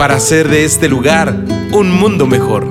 para hacer de este lugar un mundo mejor.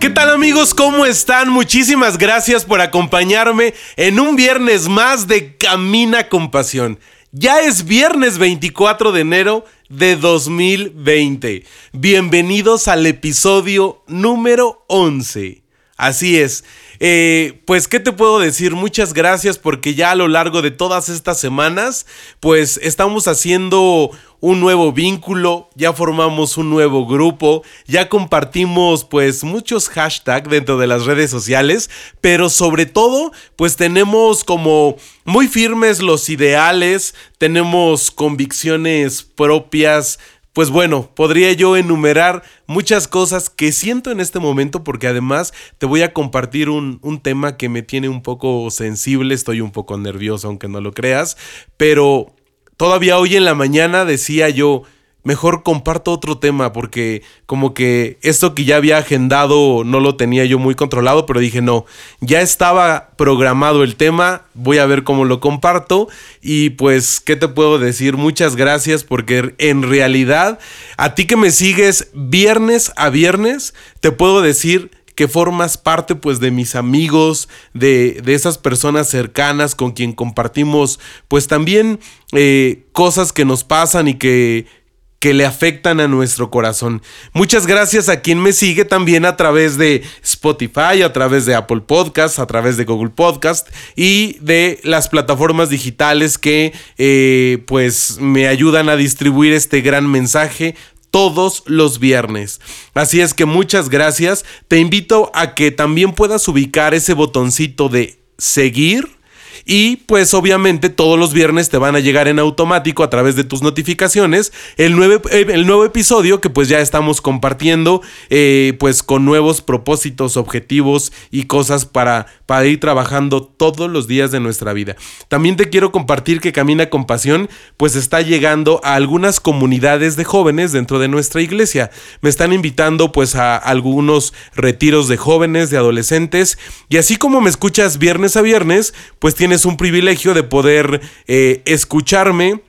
¿Qué tal amigos? ¿Cómo están? Muchísimas gracias por acompañarme en un viernes más de Camina con Pasión. Ya es viernes 24 de enero de 2020. Bienvenidos al episodio número 11. Así es, eh, pues, ¿qué te puedo decir? Muchas gracias porque ya a lo largo de todas estas semanas, pues estamos haciendo un nuevo vínculo, ya formamos un nuevo grupo, ya compartimos pues muchos hashtags dentro de las redes sociales, pero sobre todo pues tenemos como muy firmes los ideales, tenemos convicciones propias, pues bueno, podría yo enumerar muchas cosas que siento en este momento porque además te voy a compartir un, un, tema que me tiene un poco sensible, estoy un poco nervioso aunque no lo creas, pero todavía hoy en la mañana decía yo, mejor comparto otro tema porque como que esto que ya había agendado no lo tenía yo muy controlado, pero dije no, ya estaba programado el tema, voy a ver cómo lo comparto y pues, ¿qué te puedo decir? Muchas gracias porque en realidad a ti que me sigues viernes a viernes, te puedo decir que formas parte pues de mis amigos, de, de esas personas cercanas con quien compartimos pues también eh, cosas que nos pasan y que que le afectan a nuestro corazón. Muchas gracias a quien me sigue también a través de Spotify, a través de Apple Podcasts, a través de Google Podcast y de las plataformas digitales que eh, pues me ayudan a distribuir este gran mensaje todos los viernes. Así es que muchas gracias. Te invito a que también puedas ubicar ese botoncito de seguir y pues obviamente todos los viernes te van a llegar en automático a través de tus notificaciones el, nuevo, eh, el nuevo episodio que pues ya estamos compartiendo eh, pues con nuevos propósitos, objetivos y cosas para, para ir trabajando todos los días de nuestra vida. También te quiero compartir que Camina con Pasión pues está llegando a algunas comunidades de jóvenes dentro de nuestra iglesia. Me están invitando pues a algunos retiros de jóvenes, de adolescentes y así como me escuchas viernes a viernes pues tienes tienes un privilegio de poder eh, escucharme.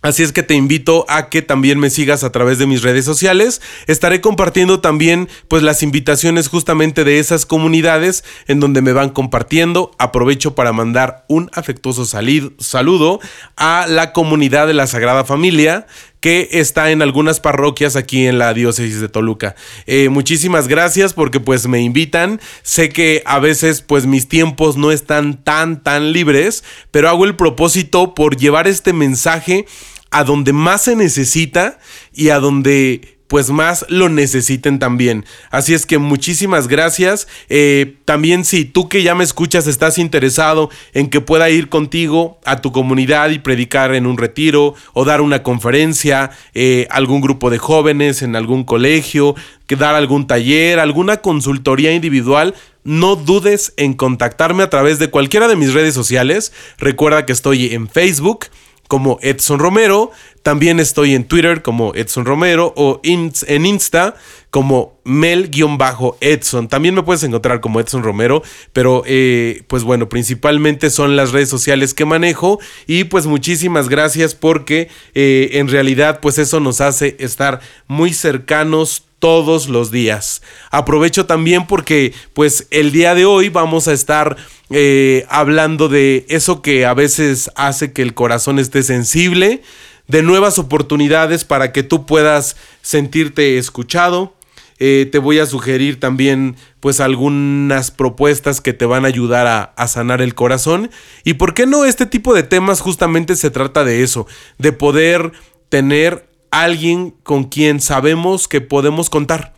Así es que te invito a que también me sigas a través de mis redes sociales. Estaré compartiendo también pues las invitaciones justamente de esas comunidades en donde me van compartiendo. Aprovecho para mandar un afectuoso saludo a la comunidad de la Sagrada Familia que está en algunas parroquias aquí en la diócesis de Toluca. Eh, muchísimas gracias porque pues me invitan. Sé que a veces pues mis tiempos no están tan tan libres, pero hago el propósito por llevar este mensaje a donde más se necesita y a donde pues más lo necesiten también. Así es que muchísimas gracias. Eh, también si tú que ya me escuchas estás interesado en que pueda ir contigo a tu comunidad y predicar en un retiro o dar una conferencia, eh, algún grupo de jóvenes en algún colegio, que dar algún taller, alguna consultoría individual, no dudes en contactarme a través de cualquiera de mis redes sociales. Recuerda que estoy en Facebook como Edson Romero. También estoy en Twitter como Edson Romero o en Insta como Mel-Edson. También me puedes encontrar como Edson Romero, pero eh, pues bueno, principalmente son las redes sociales que manejo y pues muchísimas gracias porque eh, en realidad pues eso nos hace estar muy cercanos todos los días. Aprovecho también porque pues el día de hoy vamos a estar eh, hablando de eso que a veces hace que el corazón esté sensible, de nuevas oportunidades para que tú puedas sentirte escuchado. Eh, te voy a sugerir también pues algunas propuestas que te van a ayudar a, a sanar el corazón. Y por qué no, este tipo de temas justamente se trata de eso, de poder tener alguien con quien sabemos que podemos contar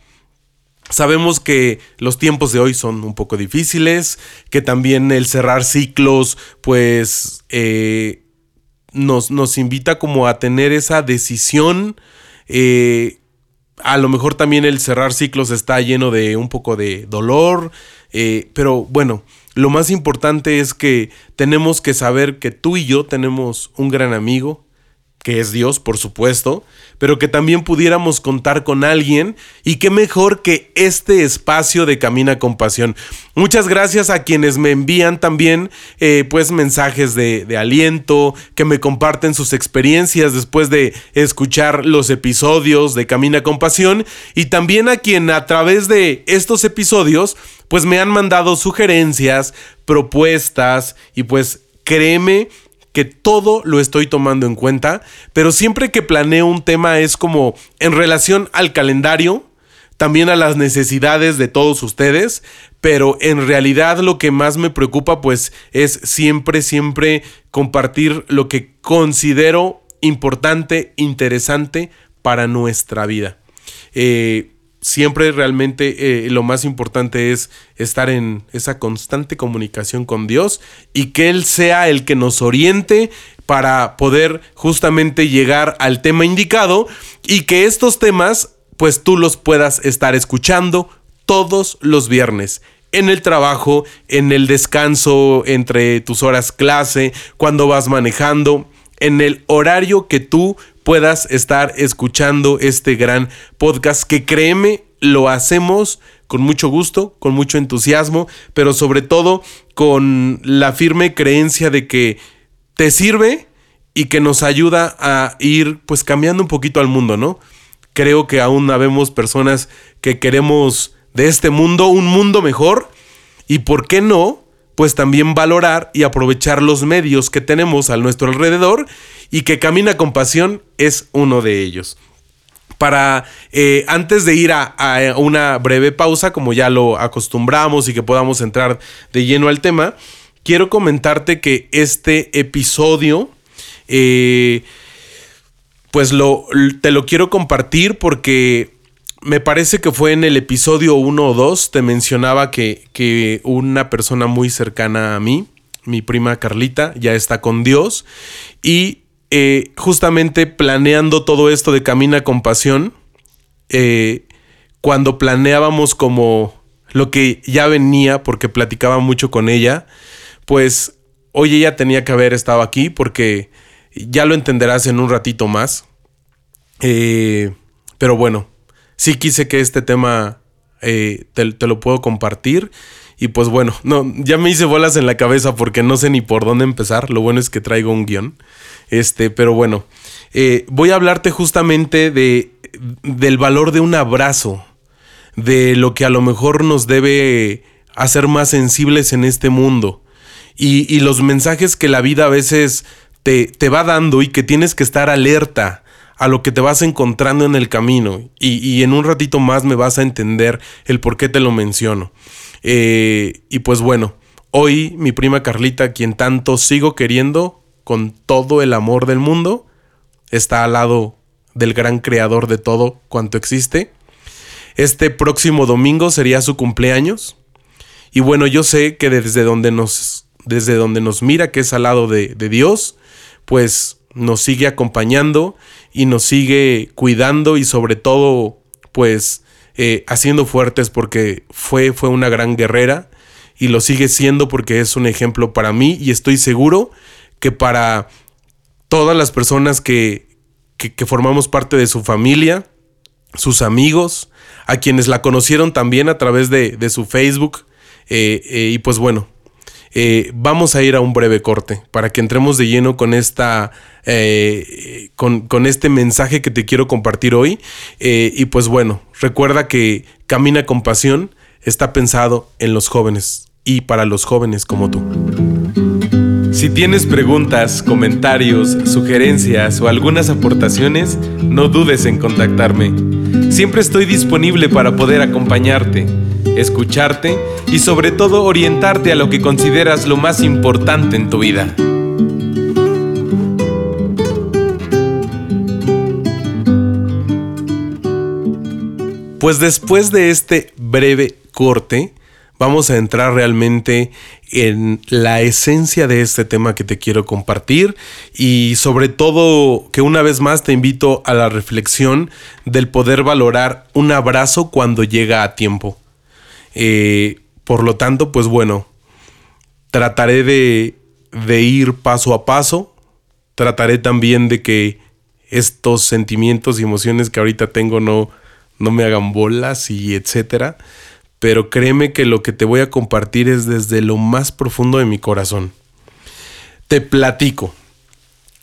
Sabemos que los tiempos de hoy son un poco difíciles, que también el cerrar ciclos, pues, eh, nos, nos, invita como a tener esa decisión. Eh, a lo mejor también el cerrar ciclos está lleno de un poco de dolor, eh, pero bueno, lo más importante es que tenemos que saber que tú y yo tenemos un gran amigo, que es Dios, por supuesto, pero que también pudiéramos contar con alguien y qué mejor que este espacio de Camina con Pasión. Muchas gracias a quienes me envían también eh, pues mensajes de, de, aliento, que me comparten sus experiencias después de escuchar los episodios de Camina con Pasión y también a quien a través de estos episodios pues me han mandado sugerencias, propuestas y pues créeme que todo lo estoy tomando en cuenta, pero siempre que planeo un tema es como en relación al calendario, también a las necesidades de todos ustedes, pero en realidad lo que más me preocupa pues es siempre, siempre compartir lo que considero importante, interesante para nuestra vida. Eh, siempre realmente eh, lo más importante es estar en esa constante comunicación con Dios y que Él sea el que nos oriente para poder justamente llegar al tema indicado y que estos temas pues tú los puedas estar escuchando todos los viernes en el trabajo, en el descanso entre tus horas clase, cuando vas manejando, en el horario que tú puedas estar escuchando este gran podcast que créeme, lo hacemos con mucho gusto, con mucho entusiasmo, pero sobre todo con la firme creencia de que te sirve y que nos ayuda a ir pues cambiando un poquito al mundo, ¿no? Creo que aún habemos personas que queremos de este mundo un mundo mejor y por qué no, pues también valorar y aprovechar los medios que tenemos a nuestro alrededor y que Camina con Pasión es uno de ellos. Para eh, antes de ir a, una breve pausa, como ya lo acostumbramos y que podamos entrar de lleno al tema, quiero comentarte que este episodio, eh, pues lo, te lo quiero compartir porque me parece que fue en el episodio 1 o 2, te mencionaba que, que una persona muy cercana a mí, mi prima Carlita, ya está con Dios y eh, justamente planeando todo esto de Camina con Pasión, eh, cuando planeábamos como lo que ya venía, porque platicaba mucho con ella, pues hoy ella tenía que haber estado aquí porque ya lo entenderás en un ratito más. Eh, pero bueno, sí quise que este tema te, te, lo puedo compartir. Y pues bueno, no, ya me hice bolas en la cabeza porque no sé ni por dónde empezar. Lo bueno es que traigo un guion. Este, pero bueno, eh, voy a hablarte justamente de, del valor de un abrazo, de lo que a lo mejor nos debe hacer más sensibles en este mundo y, y los mensajes que la vida a veces te, te, va dando y que tienes que estar alerta a lo que te vas encontrando en el camino y, y en un ratito más me vas a entender el por qué te lo menciono. Eh, y pues bueno, hoy mi prima Carlita, quien tanto sigo queriendo, con todo el amor del mundo, está al lado del gran creador de todo cuanto existe. Este próximo domingo sería su cumpleaños. Y bueno, yo sé que desde donde nos, desde donde nos mira, que es al lado de, Dios, pues nos sigue acompañando y nos sigue cuidando y sobre todo, pues, eh, haciendo fuertes porque fue, fue una gran guerrera y lo sigue siendo porque es un ejemplo para mí y estoy seguro que para todas las personas que, formamos parte de su familia, sus amigos, a quienes la conocieron también a través de, su Facebook. Eh, eh, y pues bueno, eh, vamos a ir a un breve corte para que entremos de lleno con esta. Con, con, este mensaje que te quiero compartir hoy. y pues bueno, recuerda que Camina con Pasión está pensado en los jóvenes y para los jóvenes como tú. Si tienes preguntas, comentarios, sugerencias o algunas aportaciones, no dudes en contactarme. Siempre estoy disponible para poder acompañarte, escucharte y sobre todo orientarte a lo que consideras lo más importante en tu vida. Pues después de este breve corte, vamos a entrar realmente en la esencia de este tema que te quiero compartir y sobre todo que una vez más te invito a la reflexión del poder valorar un abrazo cuando llega a tiempo. Eh, por lo tanto, pues bueno, trataré de, de ir paso a paso, trataré también de que estos sentimientos y emociones que ahorita tengo no, no me hagan bolas y etcétera pero créeme que lo que te voy a compartir es desde lo más profundo de mi corazón. Te platico.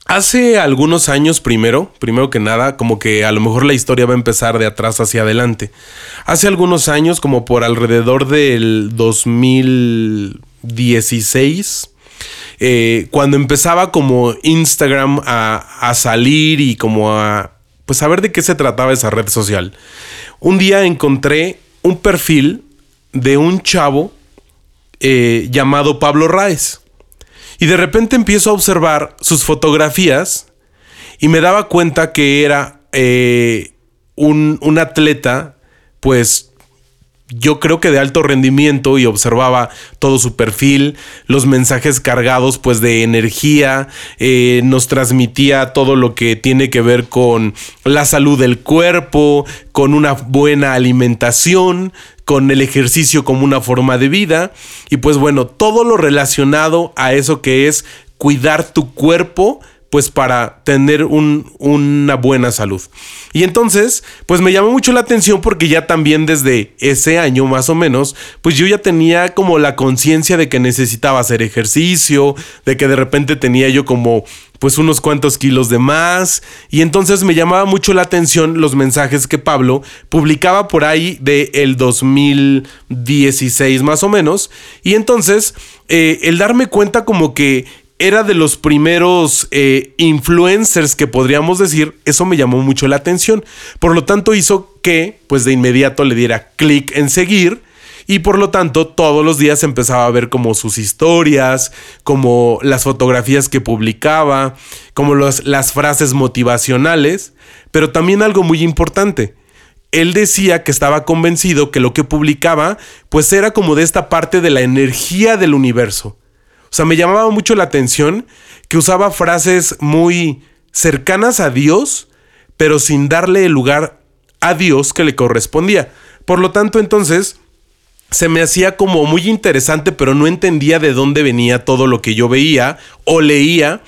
Hace algunos años primero, primero que nada, como que a lo mejor la historia va a empezar de atrás hacia adelante. Hace algunos años, como por alrededor del 2016, eh, cuando empezaba como Instagram a, salir y como a, pues a ver de qué se trataba esa red social. Un día encontré un perfil de un chavo eh, llamado Pablo Raes. Y de repente empiezo a observar sus fotografías y me daba cuenta que era eh, un, un atleta, pues yo creo que de alto rendimiento y observaba todo su perfil, los mensajes cargados pues de energía, eh, nos transmitía todo lo que tiene que ver con la salud del cuerpo, con una buena alimentación, con el ejercicio como una forma de vida. Y pues bueno, todo lo relacionado a eso que es cuidar tu cuerpo pues para tener una buena salud. Y entonces, pues me llamó mucho la atención porque ya también desde ese año más o menos, pues yo ya tenía como la conciencia de que necesitaba hacer ejercicio, de que de repente tenía yo como pues unos cuantos kilos de más. Y entonces me llamaba mucho la atención los mensajes que Pablo publicaba por ahí de el 2016 más o menos. Y entonces eh, el darme cuenta como que era de los primeros eh, influencers que podríamos decir, eso me llamó mucho la atención. Por lo tanto hizo que, pues de inmediato le diera clic en seguir y por lo tanto todos los días empezaba a ver como sus historias, como las fotografías que publicaba, como las frases motivacionales, pero también algo muy importante. Él decía que estaba convencido que lo que publicaba pues era como de esta parte de la energía del universo sea, me llamaba mucho la atención que usaba frases muy cercanas a Dios, pero sin darle el lugar a Dios que le correspondía. Por lo tanto, entonces, se me hacía como muy interesante, pero no entendía de dónde venía todo lo que yo veía o leía,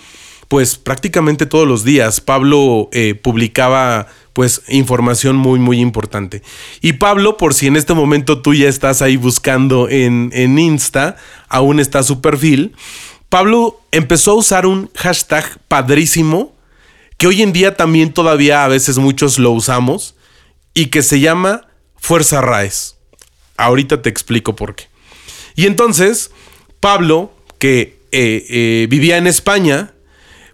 pues prácticamente todos los días. Pablo eh, publicaba pues información muy muy importante. Y Pablo, por si en este momento tú ya estás ahí buscando en, en Insta, aún está su perfil, Pablo empezó a usar un hashtag padrísimo, que hoy en día también todavía a veces muchos lo usamos, y que se llama Fuerza Raes. Ahorita te explico por qué. Y entonces, Pablo, que eh, eh, vivía en España,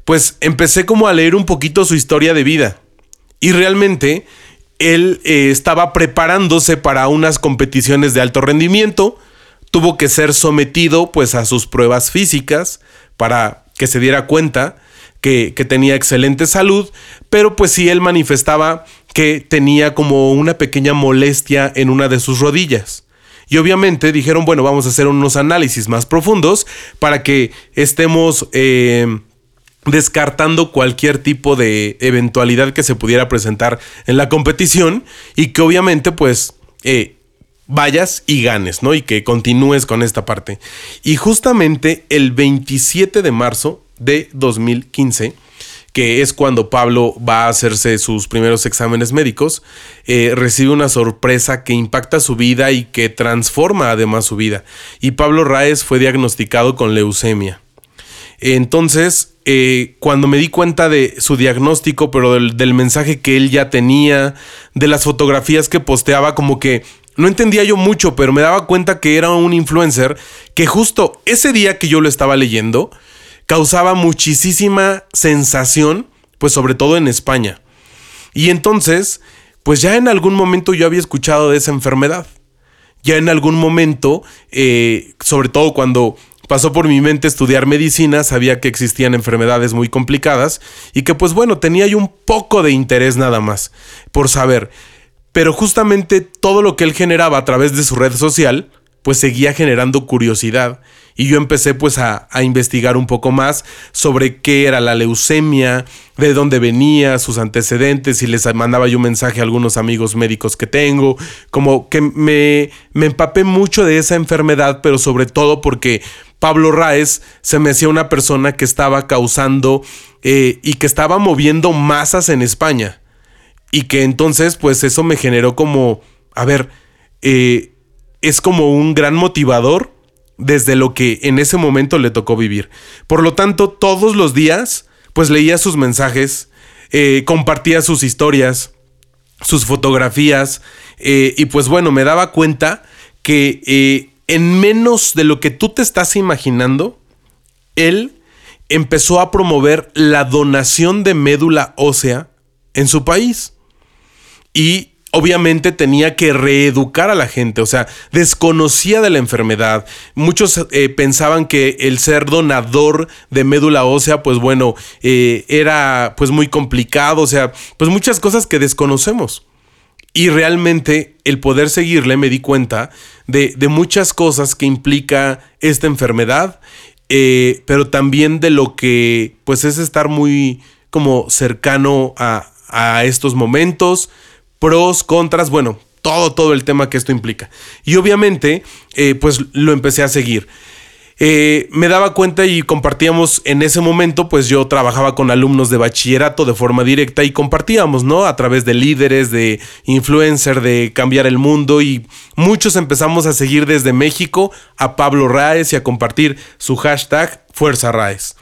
pues empecé como a leer un poquito su historia de vida. Y realmente él eh, estaba preparándose para unas competiciones de alto rendimiento, tuvo que ser sometido pues a sus pruebas físicas para que se diera cuenta que, tenía excelente salud, pero pues sí él manifestaba que tenía como una pequeña molestia en una de sus rodillas. Y obviamente dijeron, bueno, vamos a hacer unos análisis más profundos para que estemos... Eh, descartando cualquier tipo de eventualidad que se pudiera presentar en la competición y que obviamente pues eh, vayas y ganes, ¿no? Y que continúes con esta parte. Y justamente el 27 de marzo de 2015, que es cuando Pablo va a hacerse sus primeros exámenes médicos, eh, recibe una sorpresa que impacta su vida y que transforma además su vida. Y Pablo Raes fue diagnosticado con leucemia. Entonces, eh, cuando me di cuenta de su diagnóstico, pero del, mensaje que él ya tenía, de las fotografías que posteaba, como que no entendía yo mucho, pero me daba cuenta que era un influencer que justo ese día que yo lo estaba leyendo, causaba muchísima sensación, pues sobre todo en España. Y entonces, pues ya en algún momento yo había escuchado de esa enfermedad. Ya en algún momento, eh, sobre todo cuando pasó por mi mente estudiar medicina, sabía que existían enfermedades muy complicadas y que pues bueno, tenía yo un poco de interés nada más por saber. pero justamente todo lo que él generaba a través de su red social, pues seguía generando curiosidad. Y yo empecé pues a, investigar un poco más sobre qué era la leucemia, de dónde venía, sus antecedentes, y les mandaba yo un mensaje a algunos amigos médicos que tengo, como que me, me empapé mucho de esa enfermedad, pero sobre todo porque Pablo Raes se me hacía una persona que estaba causando eh, y que estaba moviendo masas en España. Y que entonces, pues eso me generó como, a ver, eh, es como un gran motivador desde lo que en ese momento le tocó vivir. Por lo tanto, todos los días, pues leía sus mensajes, eh, compartía sus historias, sus fotografías, y pues bueno, me daba cuenta que en menos de lo que tú te estás imaginando, él empezó a promover la donación de médula ósea en su país. Y obviamente tenía que reeducar a la gente, o sea, desconocía de la enfermedad. Muchos eh, pensaban que el ser donador de médula ósea, pues bueno, eh, era pues muy complicado, o sea, pues muchas cosas que desconocemos. Y realmente el poder seguirle me di cuenta de, muchas cosas que implica esta enfermedad, eh, pero también de lo que pues es estar muy como cercano a, estos momentos, pros, contras, bueno, todo, todo el tema que esto implica. Y obviamente, eh, pues lo empecé a seguir. Eh, me daba cuenta y compartíamos en ese momento, pues yo trabajaba con alumnos de bachillerato de forma directa y compartíamos, ¿no? A través de líderes, de influencer, de cambiar el mundo y muchos empezamos a seguir desde México a Pablo Raes y a compartir su hashtag Fuerza Raes.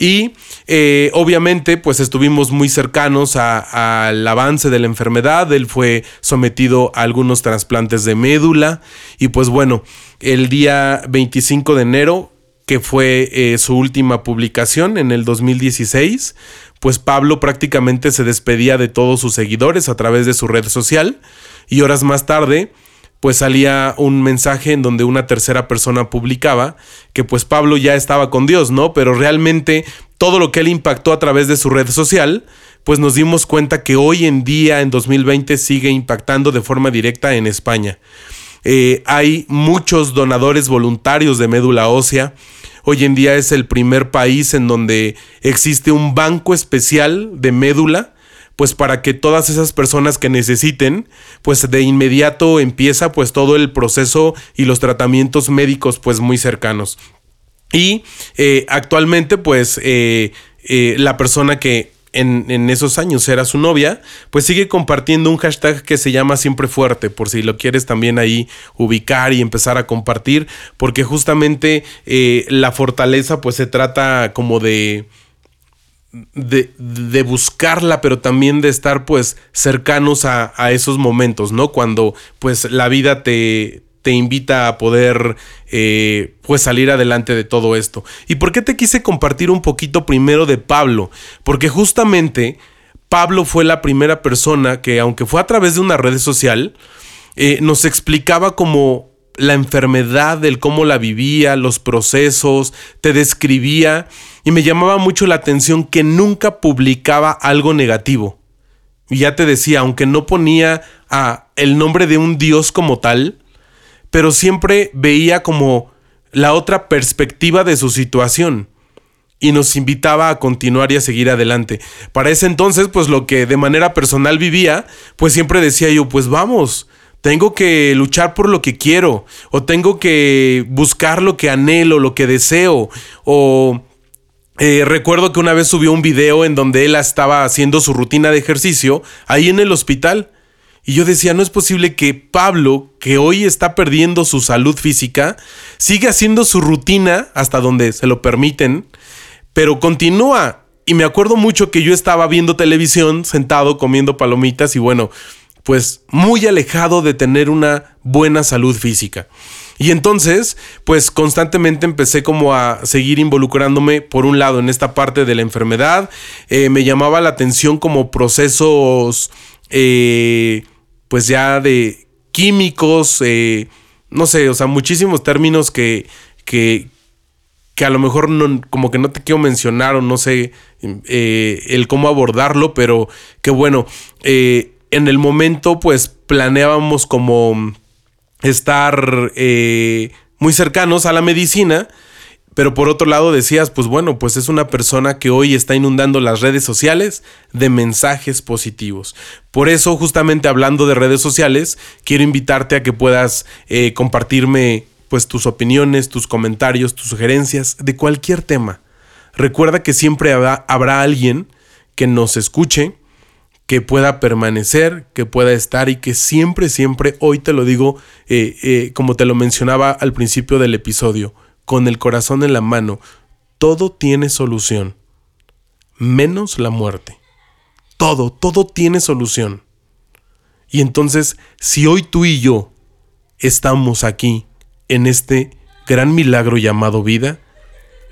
Y eh, obviamente pues estuvimos muy cercanos al avance de la enfermedad, él fue sometido a algunos trasplantes de médula. Y pues bueno, el día 25 de enero, que fue eh, su última publicación en el 2016, pues Pablo prácticamente se despedía de todos sus seguidores a través de su red social. Y horas más tarde pues salía un mensaje en donde una tercera persona publicaba que pues Pablo ya estaba con Dios, ¿no? Pero realmente todo lo que él impactó a través de su red social, pues nos dimos cuenta que hoy en día, en 2020, sigue impactando de forma directa en España. Eh, hay muchos donadores voluntarios de médula ósea. Hoy en día es el primer país en donde existe un banco especial de médula, pues para que todas esas personas que necesiten, pues de inmediato empieza pues todo el proceso y los tratamientos médicos pues muy cercanos. Y eh, actualmente pues eh, la persona que en, esos años era su novia, pues sigue compartiendo un hashtag que se llama Siempre Fuerte, por si lo quieres también ahí ubicar y empezar a compartir, porque justamente eh, la fortaleza pues se trata como de, de, de, buscarla, pero también de estar pues cercanos a, a esos momentos, ¿no? Cuando pues la vida te, te invita a poder eh, pues salir adelante de todo esto. ¿Y por qué te quise compartir un poquito primero de Pablo? Porque justamente Pablo fue la primera persona que, aunque fue a través de una red social, eh, nos explicaba como la enfermedad, el cómo la vivía, los procesos, te describía y me llamaba mucho la atención que nunca publicaba algo negativo. Y ya te decía, aunque no ponía a el nombre de un dios como tal, pero siempre veía como la otra perspectiva de su situación y nos invitaba a continuar y a seguir adelante. Para ese entonces, pues lo que de manera personal vivía, pues siempre decía yo, pues vamos, tengo que luchar por lo que quiero, o tengo que buscar lo que anhelo, lo que deseo, o eh, recuerdo que una vez subió un video en donde él estaba haciendo su rutina de ejercicio ahí en el hospital y yo decía, no es posible que Pablo, que hoy está perdiendo su salud física, siga haciendo su rutina hasta donde se lo permiten, pero continúa. Y me acuerdo mucho que yo estaba viendo televisión, sentado comiendo palomitas y bueno, pues muy alejado de tener una buena salud física. Y entonces, pues constantemente empecé como a seguir involucrándome, por un lado, en esta parte de la enfermedad. Eh, me llamaba la atención como procesos eh, pues ya de químicos, eh, no sé, o sea, muchísimos términos que, que, que a lo mejor no, como que no te quiero mencionar o no sé eh, el cómo abordarlo, pero que bueno, en el momento pues planeábamos como estar eh, muy cercanos a la medicina, pero por otro lado decías, pues bueno, pues es una persona que hoy está inundando las redes sociales de mensajes positivos. Por eso, justamente hablando de redes sociales, quiero invitarte a que puedas eh, compartirme pues tus opiniones, tus comentarios, tus sugerencias de cualquier tema. Recuerda que siempre habrá, habrá alguien que nos escuche, que pueda permanecer, que pueda estar y que siempre, siempre, hoy te lo digo, eh, eh, como te lo mencionaba al principio del episodio, con el corazón en la mano, todo tiene solución, menos la muerte. Todo, todo tiene solución. Y entonces, si hoy tú y yo estamos aquí, en este gran milagro llamado vida,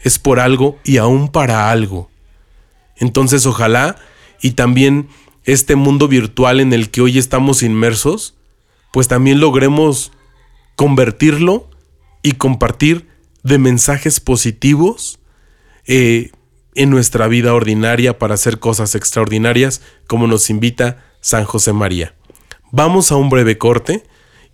es por algo y aún para algo. Entonces, ojalá y también este mundo virtual en el que hoy estamos inmersos, pues también logremos convertirlo y compartir de mensajes positivos eh, en nuestra vida ordinaria para hacer cosas extraordinarias como nos invita San José María. Vamos a un breve corte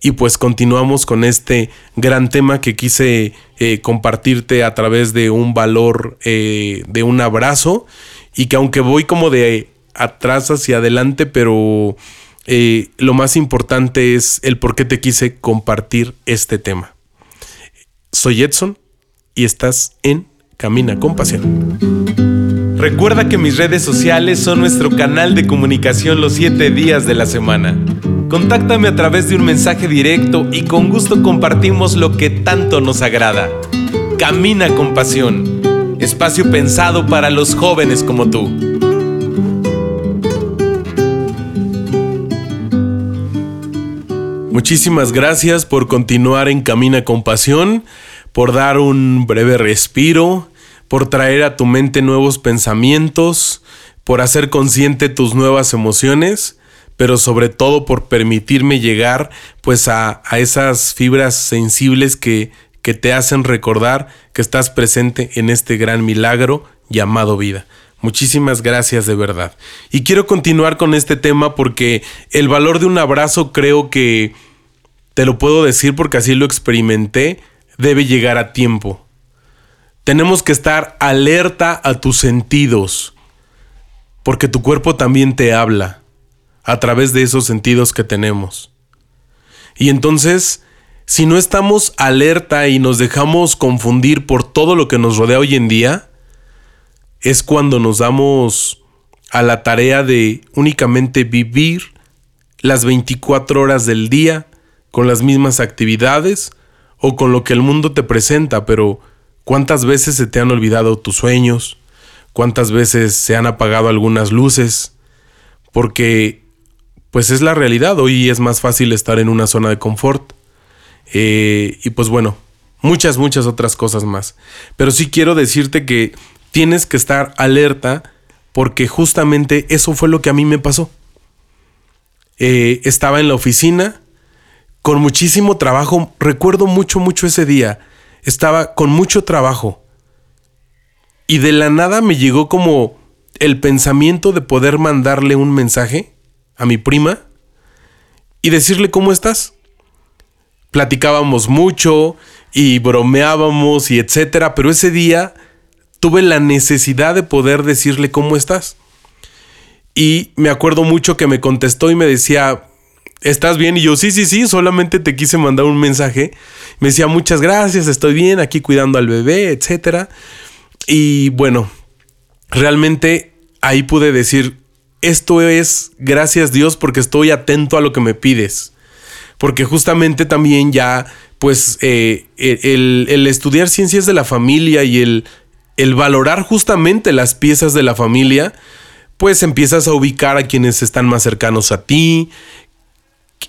y pues continuamos con este gran tema que quise eh, compartirte a través de un valor eh, de un abrazo y que aunque voy como de atrás hacia adelante, pero eh, lo más importante es el por qué te quise compartir este tema. Soy Edson y estás en Camina con Pasión. Recuerda que mis redes sociales son nuestro canal de comunicación los 7 días de la semana. Contáctame a través de un mensaje directo y con gusto compartimos lo que tanto nos agrada. Camina con Pasión, espacio pensado para los jóvenes como tú. Muchísimas gracias por continuar en Camina con Pasión, por dar un breve respiro, por traer a tu mente nuevos pensamientos, por hacer consciente tus nuevas emociones, pero sobre todo por permitirme llegar pues a, a esas fibras sensibles que, que te hacen recordar que estás presente en este gran milagro llamado vida. Muchísimas gracias de verdad. Y quiero continuar con este tema porque el valor de un abrazo creo que te lo puedo decir porque así lo experimenté, debe llegar a tiempo. Tenemos que estar alerta a tus sentidos, porque tu cuerpo también te habla a través de esos sentidos que tenemos. Y entonces, si no estamos alerta y nos dejamos confundir por todo lo que nos rodea hoy en día, es cuando nos damos a la tarea de únicamente vivir las 24 horas del día con las mismas actividades o con lo que el mundo te presenta, pero ¿cuántas veces se te han olvidado tus sueños? ¿Cuántas veces se han apagado algunas luces? Porque pues es la realidad, hoy es más fácil estar en una zona de confort. Eh, y pues bueno, muchas, muchas otras cosas más. Pero sí quiero decirte que tienes que estar alerta porque justamente eso fue lo que a mí me pasó. Eh, estaba en la oficina, con muchísimo trabajo. Recuerdo mucho, mucho ese día. Estaba con mucho trabajo. Y de la nada me llegó como el pensamiento de poder mandarle un mensaje a mi prima y decirle cómo estás. Platicábamos mucho y bromeábamos y etcétera, pero ese día tuve la necesidad de poder decirle cómo estás. Y me acuerdo mucho que me contestó y me decía, ¿estás bien? Y yo, sí, sí, sí, solamente te quise mandar un mensaje. Me decía, muchas gracias, estoy bien, aquí cuidando al bebé, etc. Y bueno, realmente ahí pude decir, esto es gracias Dios porque estoy atento a lo que me pides. Porque justamente también ya, pues, eh, el, el, estudiar ciencias de la familia y el, el valorar justamente las piezas de la familia, pues empiezas a ubicar a quienes están más cercanos a ti,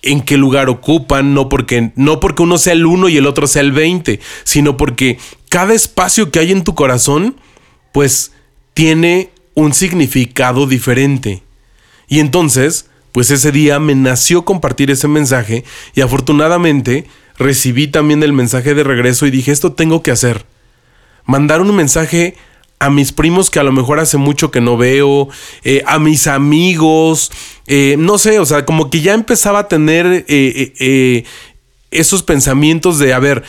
en qué lugar ocupan, no porque, no porque uno sea el 1 y el otro sea el 20, sino porque cada espacio que hay en tu corazón, pues tiene un significado diferente. Y entonces, pues ese día me nació compartir ese mensaje y afortunadamente recibí también el mensaje de regreso y dije, esto tengo que hacer. Mandar un mensaje a mis primos que a lo mejor hace mucho que no veo, eh, a mis amigos, eh, no sé, o sea, como que ya empezaba a tener eh, esos pensamientos de, a ver,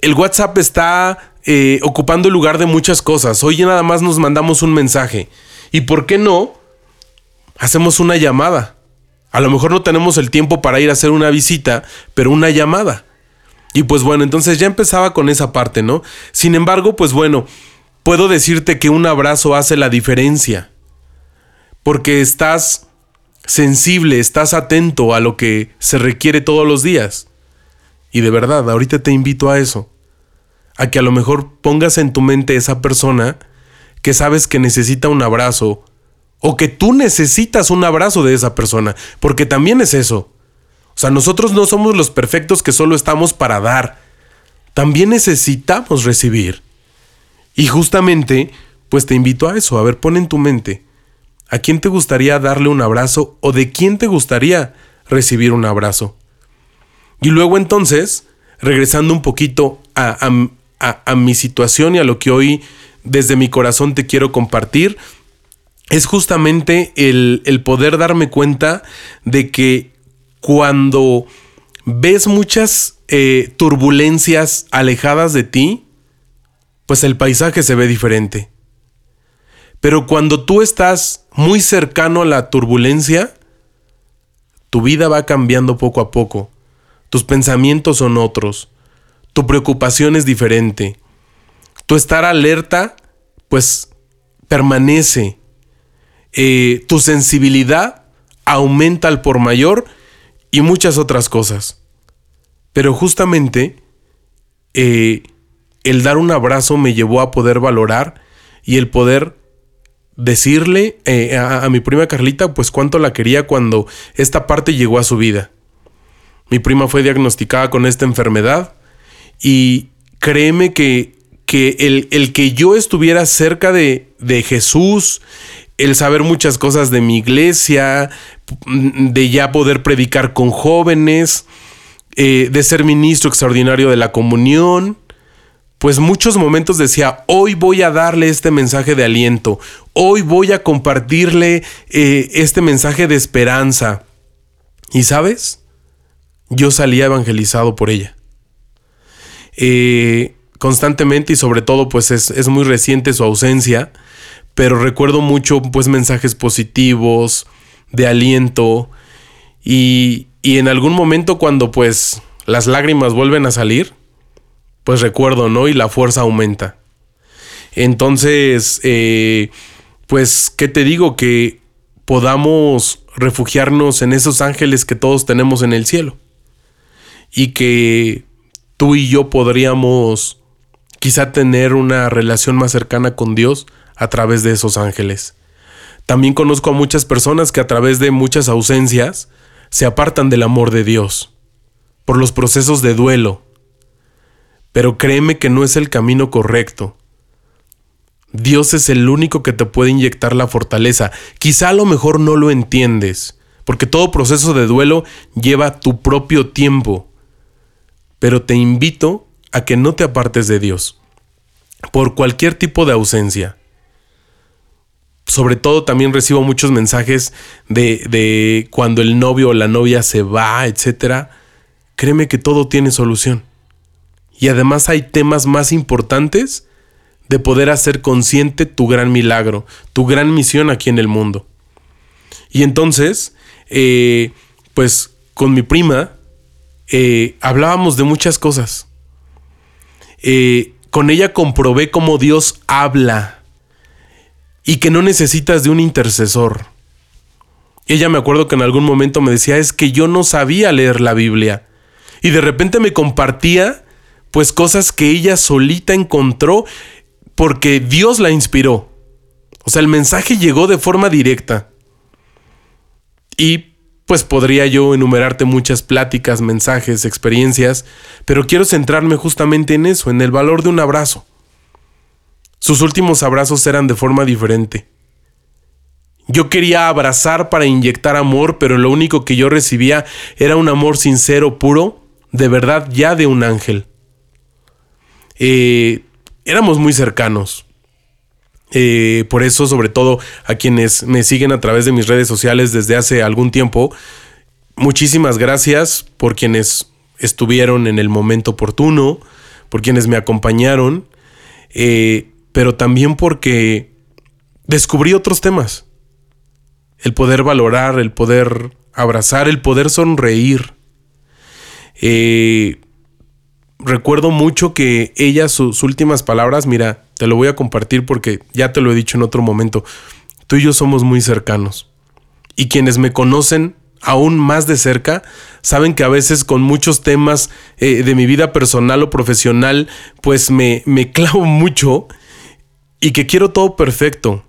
el WhatsApp está ocupando el lugar de muchas cosas, hoy nada más nos mandamos un mensaje, ¿y por qué no? Hacemos una llamada. A lo mejor no tenemos el tiempo para ir a hacer una visita, pero una llamada. Y pues bueno, entonces ya empezaba con esa parte, ¿no? Sin embargo, pues bueno, puedo decirte que un abrazo hace la diferencia. Porque estás sensible, estás atento a lo que se requiere todos los días. Y de verdad, ahorita te invito a eso. A que a lo mejor pongas en tu mente esa persona que sabes que necesita un abrazo o que tú necesitas un abrazo de esa persona, porque también es eso. O sea, nosotros no somos los perfectos que solo estamos para dar. También necesitamos recibir. Y justamente, pues te invito a eso. A ver, pon en tu mente. ¿A quién te gustaría darle un abrazo o de quién te gustaría recibir un abrazo? Y luego entonces, regresando un poquito a, a mi situación y a lo que hoy desde mi corazón te quiero compartir, es justamente el, el poder darme cuenta de que cuando ves muchas eh, turbulencias alejadas de ti, pues el paisaje se ve diferente. Pero cuando tú estás muy cercano a la turbulencia, tu vida va cambiando poco a poco. Tus pensamientos son otros. Tu preocupación es diferente. Tu estar alerta, pues permanece. Eh, tu sensibilidad aumenta al por mayor y muchas otras cosas. Pero justamente eh, el dar un abrazo me llevó a poder valorar y el poder decirle eh, a, a, mi prima Carlita pues cuánto la quería cuando esta parte llegó a su vida. Mi prima fue diagnosticada con esta enfermedad y créeme que, que el, el, que yo estuviera cerca de, de Jesús, el saber muchas cosas de mi iglesia, de ya poder predicar con jóvenes, eh, de ser ministro extraordinario de la comunión, pues muchos momentos decía, hoy voy a darle este mensaje de aliento, hoy voy a compartirle eh, este mensaje de esperanza. Y sabes, yo salía evangelizado por ella. Eh, constantemente y sobre todo pues es, es muy reciente su ausencia, pero recuerdo mucho pues mensajes positivos, de aliento y, y en algún momento cuando pues las lágrimas vuelven a salir, pues recuerdo, ¿no? Y la fuerza aumenta. Entonces, eh, pues, ¿qué te digo? Que podamos refugiarnos en esos ángeles que todos tenemos en el cielo. Y que tú y yo podríamos quizá tener una relación más cercana con Dios a través de esos ángeles. También conozco a muchas personas que a través de muchas ausencias se apartan del amor de Dios, por los procesos de duelo. Pero créeme que no es el camino correcto. Dios es el único que te puede inyectar la fortaleza. Quizá a lo mejor no lo entiendes, porque todo proceso de duelo lleva tu propio tiempo. Pero te invito a que no te apartes de Dios, por cualquier tipo de ausencia sobre todo también recibo muchos mensajes de, de cuando el novio o la novia se va, etc. Créeme que todo tiene solución. Y además hay temas más importantes de poder hacer consciente tu gran milagro, tu gran misión aquí en el mundo. Y entonces, eh, pues con mi prima eh, hablábamos de muchas cosas. Eh, con ella comprobé cómo Dios habla y que no necesitas de un intercesor. Ella me acuerdo que en algún momento me decía, es que yo no sabía leer la Biblia. Y de repente me compartía pues cosas que ella solita encontró porque Dios la inspiró. O sea, el mensaje llegó de forma directa. Y pues podría yo enumerarte muchas pláticas, mensajes, experiencias, pero quiero centrarme justamente en eso, en el valor de un abrazo. Sus últimos abrazos eran de forma diferente. Yo quería abrazar para inyectar amor, pero lo único que yo recibía era un amor sincero, puro, de verdad ya de un ángel. Eh, éramos muy cercanos. Eh, por eso, sobre todo a quienes me siguen a través de mis redes sociales desde hace algún tiempo, muchísimas gracias por quienes estuvieron en el momento oportuno, por quienes me acompañaron, eh, pero también porque descubrí otros temas. El poder valorar, el poder abrazar, el poder sonreír. Eh, recuerdo mucho que ella, sus últimas palabras, mira, te lo voy a compartir porque ya te lo he dicho en otro momento, tú y yo somos muy cercanos. Y quienes me conocen aún más de cerca, saben que a veces con muchos temas eh, de mi vida personal o profesional, pues me, me clavo mucho y que quiero todo perfecto.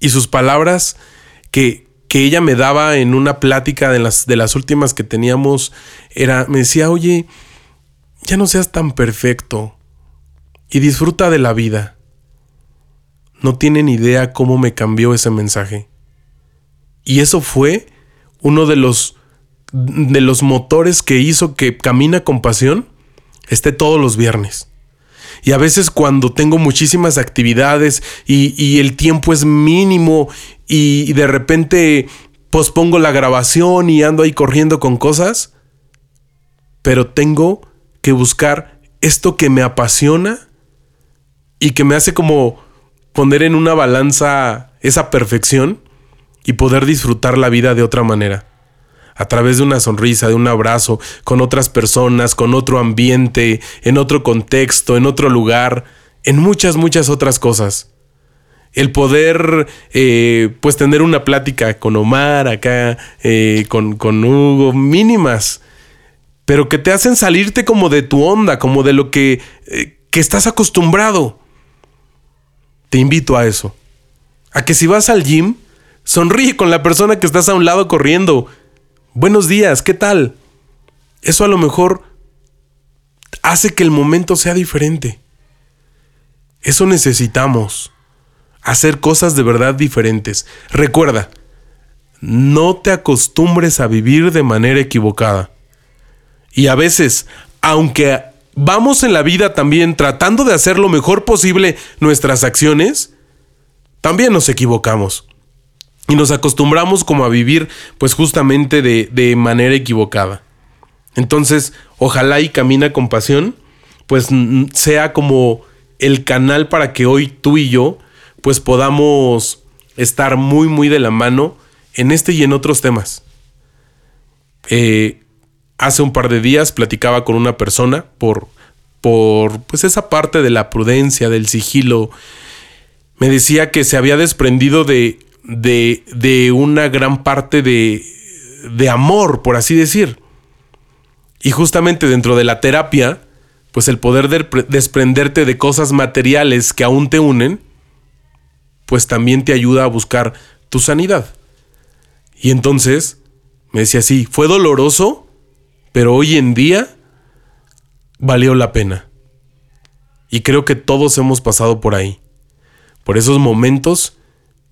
Y sus palabras que, que ella me daba en una plática de las, de las últimas que teníamos, era, me decía, oye, ya no seas tan perfecto y disfruta de la vida. No tienen idea cómo me cambió ese mensaje. Y eso fue uno de los, de los motores que hizo que Camina con Pasión esté todos los viernes. Y a veces cuando tengo muchísimas actividades y, el tiempo es mínimo y, de repente pospongo la grabación y ando ahí corriendo con cosas, pero tengo buscar esto que me apasiona y que me hace como poner en una balanza esa perfección y poder disfrutar la vida de otra manera. A través de una sonrisa, de un abrazo, con otras personas, con otro ambiente, en otro contexto, en otro lugar, en muchas, muchas otras cosas. El poder, eh, pues, tener una plática con Omar acá, eh, con, con Hugo, mínimas, pero que te hacen salirte como de tu onda, como de lo que, eh, que estás acostumbrado. Te invito a eso. A que si vas al gym, Sonríe con la persona que estás a un lado corriendo. Buenos días, ¿qué tal? Eso a lo mejor hace que el momento sea diferente. Eso necesitamos. Hacer cosas de verdad diferentes. Recuerda, no te acostumbres a vivir de manera equivocada. Y a veces, aunque vamos en la vida también tratando de hacer lo mejor posible nuestras acciones, también nos equivocamos. Y nos acostumbramos como a vivir pues justamente de, de manera equivocada. Entonces, ojalá y Camina con Pasión pues sea como el canal para que hoy tú y yo pues podamos estar muy muy de la mano en este y en otros temas. Eh, hace un par de días platicaba con una persona por, por pues esa parte de la prudencia, del sigilo. Me decía que se había desprendido de de, una gran parte de, de amor, por así decir. Y justamente dentro de la terapia, pues el poder desprenderte de cosas materiales que aún te unen, pues también te ayuda a buscar tu sanidad. Y entonces me decía así, fue doloroso, pero hoy en día valió la pena. Y creo que todos hemos pasado por ahí, por esos momentos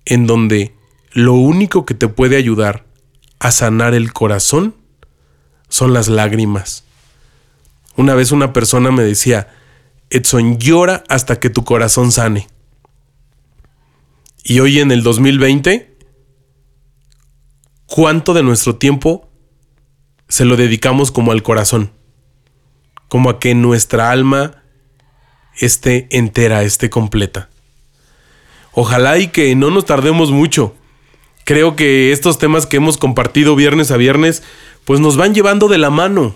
en donde lo único que te puede ayudar a sanar el corazón son las lágrimas. Una vez una persona me decía, Edson, llora hasta que tu corazón sane. Y hoy en el 2020, ¿cuánto de nuestro tiempo se lo dedicamos como al corazón? Como a que nuestra alma esté entera, esté completa. Ojalá y que no nos tardemos mucho. Creo que estos temas que hemos compartido viernes a viernes, pues nos van llevando de la mano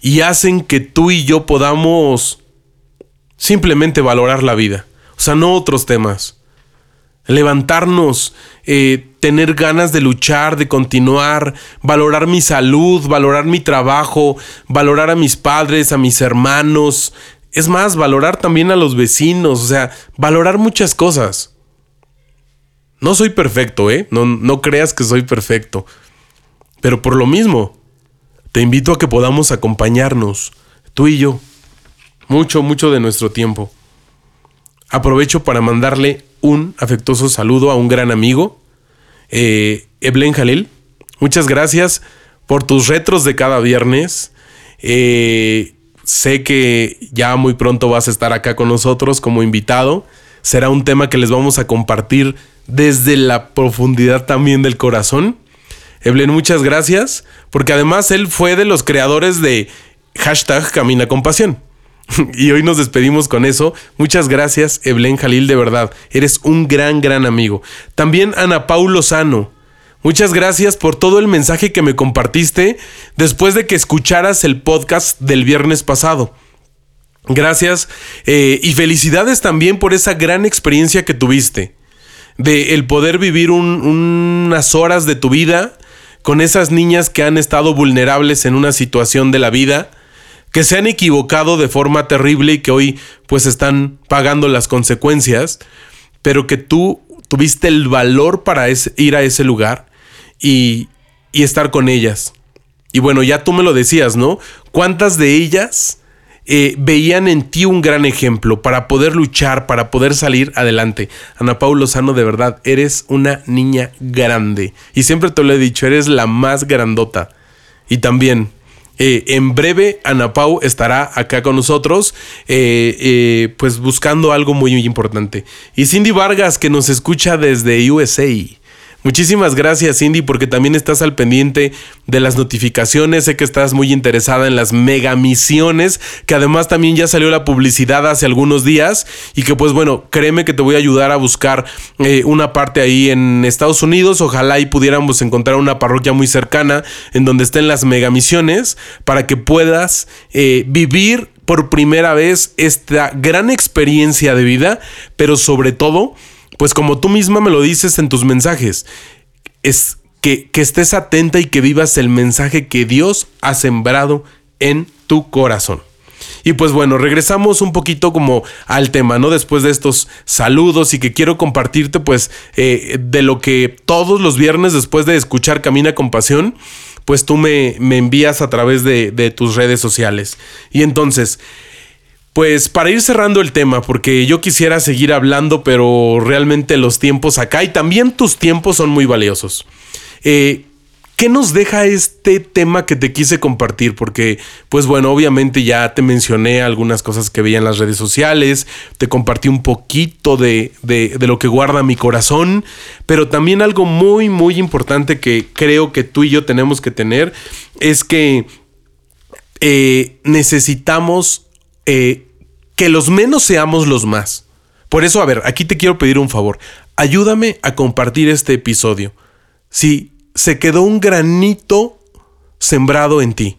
y hacen que tú y yo podamos simplemente valorar la vida. O sea, no otros temas. Levantarnos, eh, tener ganas de luchar, de continuar, valorar mi salud, valorar mi trabajo, valorar a mis padres, a mis hermanos. Es más, valorar también a los vecinos, o sea, valorar muchas cosas. No soy perfecto, ¿eh? No, no creas que soy perfecto. Pero por lo mismo, te invito a que podamos acompañarnos, tú y yo, mucho, mucho de nuestro tiempo. Aprovecho para mandarle un afectuoso saludo a un gran amigo, eh, Eblen Jalil. Muchas gracias por tus retros de cada viernes. Eh, sé que ya muy pronto vas a estar acá con nosotros como invitado. será un tema que les vamos a compartir desde la profundidad también del corazón. Evelyn, muchas gracias, porque además él fue de los creadores de Camina con Pasión. y hoy nos despedimos con eso. Muchas gracias, Evelyn Jalil, de verdad. Eres un gran, gran amigo. También Ana Paul Lozano. Muchas gracias por todo el mensaje que me compartiste después de que escucharas el podcast del viernes pasado. Gracias eh, y felicidades también por esa gran experiencia que tuviste. De el poder vivir unas horas de tu vida con esas niñas que han estado vulnerables en una situación de la vida, que se han equivocado de forma terrible y que hoy pues están pagando las consecuencias, pero que tú tuviste el valor para ir a ese lugar y, y estar con ellas. Y bueno, ya tú me lo decías, ¿no? ¿Cuántas de ellas eh, veían en ti un gran ejemplo para poder luchar, para poder salir adelante. Ana Paula Lozano, de verdad, eres una niña grande. Y siempre te lo he dicho, eres la más grandota. Y también, eh, en breve, Ana Pau estará acá con nosotros, eh, pues buscando algo muy, muy importante. Y Cindy Vargas, que nos escucha desde USA. Muchísimas gracias Cindy porque también estás al pendiente de las notificaciones, sé que estás muy interesada en las mega misiones, que además también ya salió la publicidad hace algunos días y que pues bueno, créeme que te voy a ayudar a buscar eh, una parte ahí en Estados Unidos, ojalá y pudiéramos encontrar una parroquia muy cercana en donde estén las mega misiones para que puedas eh, vivir por primera vez esta gran experiencia de vida, pero sobre todo pues como tú misma me lo dices en tus mensajes, es que, que estés atenta y que vivas el mensaje que Dios ha sembrado en tu corazón. Y pues bueno, regresamos un poquito como al tema, ¿no? Después de estos saludos y que quiero compartirte pues eh, de lo que todos los viernes después de escuchar Camina con Pasión, pues tú me, me envías a través de, de tus redes sociales. Y entonces, pues para ir cerrando el tema, porque yo quisiera seguir hablando, pero realmente los tiempos acá y también tus tiempos son muy valiosos. Eh, ¿Qué nos deja este tema que te quise compartir? Porque, pues bueno, obviamente ya te mencioné algunas cosas que veía en las redes sociales, te compartí un poquito de, de, lo que guarda mi corazón, pero también algo muy, muy importante que creo que tú y yo tenemos que tener es que eh, necesitamos eh, que los menos seamos los más. Por eso, a ver, aquí te quiero pedir un favor. Ayúdame a compartir este episodio. Si se quedó un granito sembrado en ti,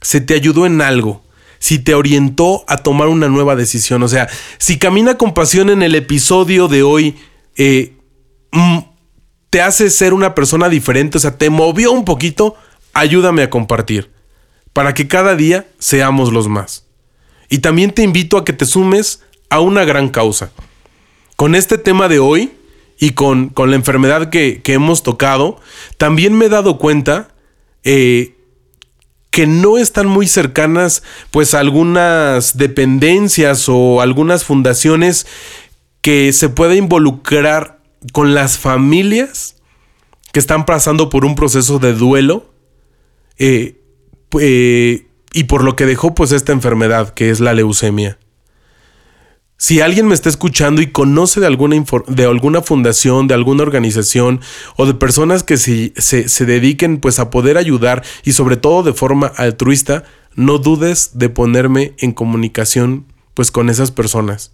se te ayudó en algo, si te orientó a tomar una nueva decisión, o sea, si camina con pasión en el episodio de hoy, eh, mm, te hace ser una persona diferente, o sea, te movió un poquito, ayúdame a compartir, para que cada día seamos los más. Y también te invito a que te sumes a una gran causa. Con este tema de hoy y con, con la enfermedad que, hemos tocado, también me he dado cuenta eh, que no están muy cercanas pues algunas dependencias o algunas fundaciones que se pueda involucrar con las familias que están pasando por un proceso de duelo eh, eh, y por lo que dejó pues esta enfermedad que es la leucemia. Si alguien me está escuchando y conoce de alguna, de alguna fundación, de alguna organización o de personas que se, se, dediquen pues a poder ayudar y sobre todo de forma altruista, no dudes de ponerme en comunicación pues con esas personas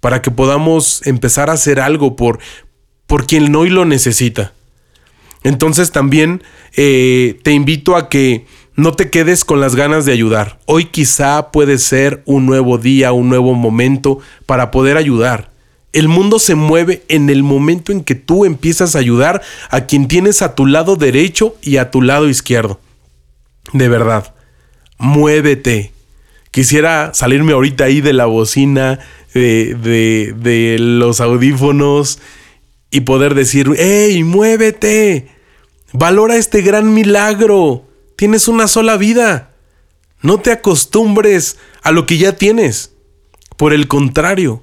para que podamos empezar a hacer algo por, por quien hoy lo necesita. Entonces también eh, te invito a que no te quedes con las ganas de ayudar. Hoy quizá puede ser un nuevo día, un nuevo momento para poder ayudar. El mundo se mueve en el momento en que tú empiezas a ayudar a quien tienes a tu lado derecho y a tu lado izquierdo. De verdad, muévete. Quisiera salirme ahorita ahí de la bocina, de, de, los audífonos y poder decir, ¡Ey, muévete! Valora este gran milagro. Tienes una sola vida. No te acostumbres a lo que ya tienes. Por el contrario,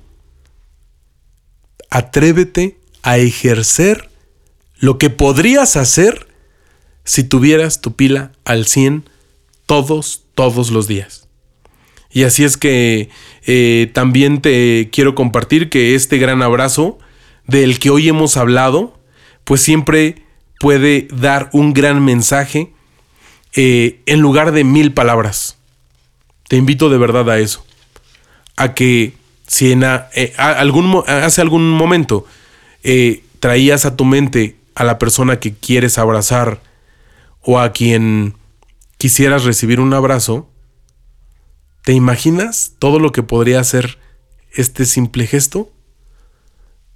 atrévete a ejercer lo que podrías hacer si tuvieras tu pila al 100 todos, todos los días. Y así es que eh, también te quiero compartir que este gran abrazo del que hoy hemos hablado, pues siempre puede dar un gran mensaje eh, en lugar de mil palabras. Te invito de verdad a eso. A que si en eh, algún, hace algún momento traías a tu mente a la persona que quieres abrazar o a quien quisieras recibir un abrazo, ¿te imaginas todo lo que podría hacer este simple gesto?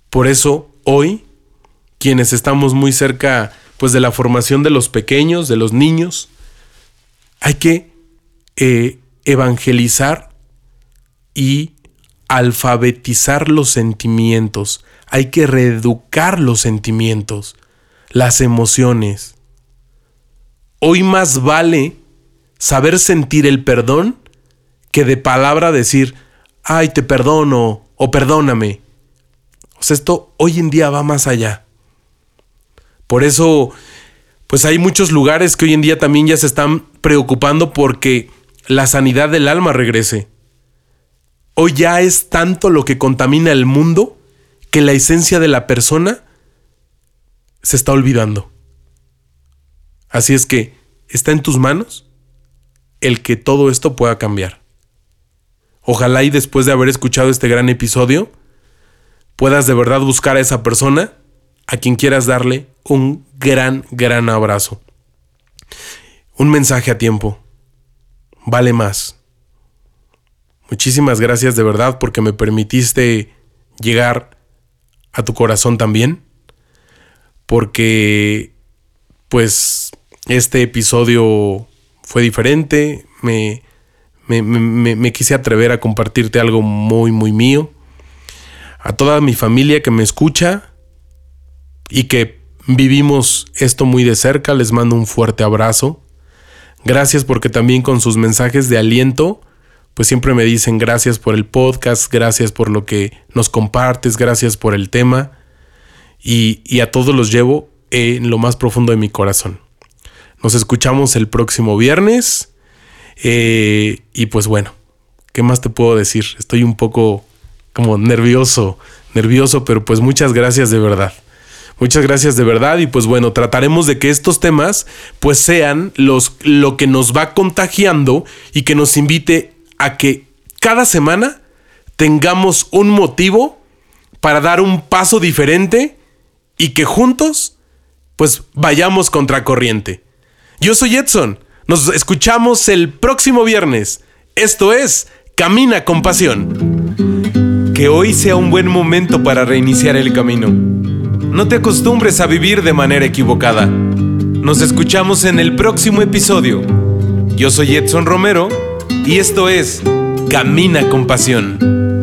Por eso hoy, quienes estamos muy cerca pues de la formación de los pequeños, de los niños, hay que eh, evangelizar y alfabetizar los sentimientos, hay que reeducar los sentimientos, las emociones. Hoy más vale saber sentir el perdón que de palabra decir, ay, te perdono o perdóname. O sea, esto hoy en día va más allá. Por eso, pues hay muchos lugares que hoy en día también ya se están preocupando porque la sanidad del alma regrese. Hoy ya es tanto lo que contamina el mundo que la esencia de la persona se está olvidando. Así es que está en tus manos el que todo esto pueda cambiar. Ojalá y después de haber escuchado este gran episodio, puedas de verdad buscar a esa persona a quien quieras darle un gran, gran abrazo. Un mensaje a tiempo. Vale más. Muchísimas gracias de verdad porque me permitiste llegar a tu corazón también. Porque, pues, este episodio fue diferente, me, me, quise atrever a compartirte algo muy, muy mío. A toda mi familia que me escucha y que vivimos esto muy de cerca, les mando un fuerte abrazo. Gracias porque también con sus mensajes de aliento, pues siempre me dicen gracias por el podcast, gracias por lo que nos compartes, gracias por el tema. Y, a todos los llevo en lo más profundo de mi corazón. Nos escuchamos el próximo viernes. Eh, y pues bueno, ¿qué más te puedo decir? Estoy un poco como nervioso, nervioso, pero pues muchas gracias de verdad. Muchas gracias de verdad y pues bueno, trataremos de que estos temas pues sean los, lo que nos va contagiando y que nos invite a que cada semana tengamos un motivo para dar un paso diferente y que juntos pues vayamos contracorriente. Yo soy Edson. Nos escuchamos el próximo viernes. Esto es Camina con Pasión. Que hoy sea un buen momento para reiniciar el camino. No te acostumbres a vivir de manera equivocada. Nos escuchamos en el próximo episodio. Yo soy Edson Romero y esto es Camina con Pasión.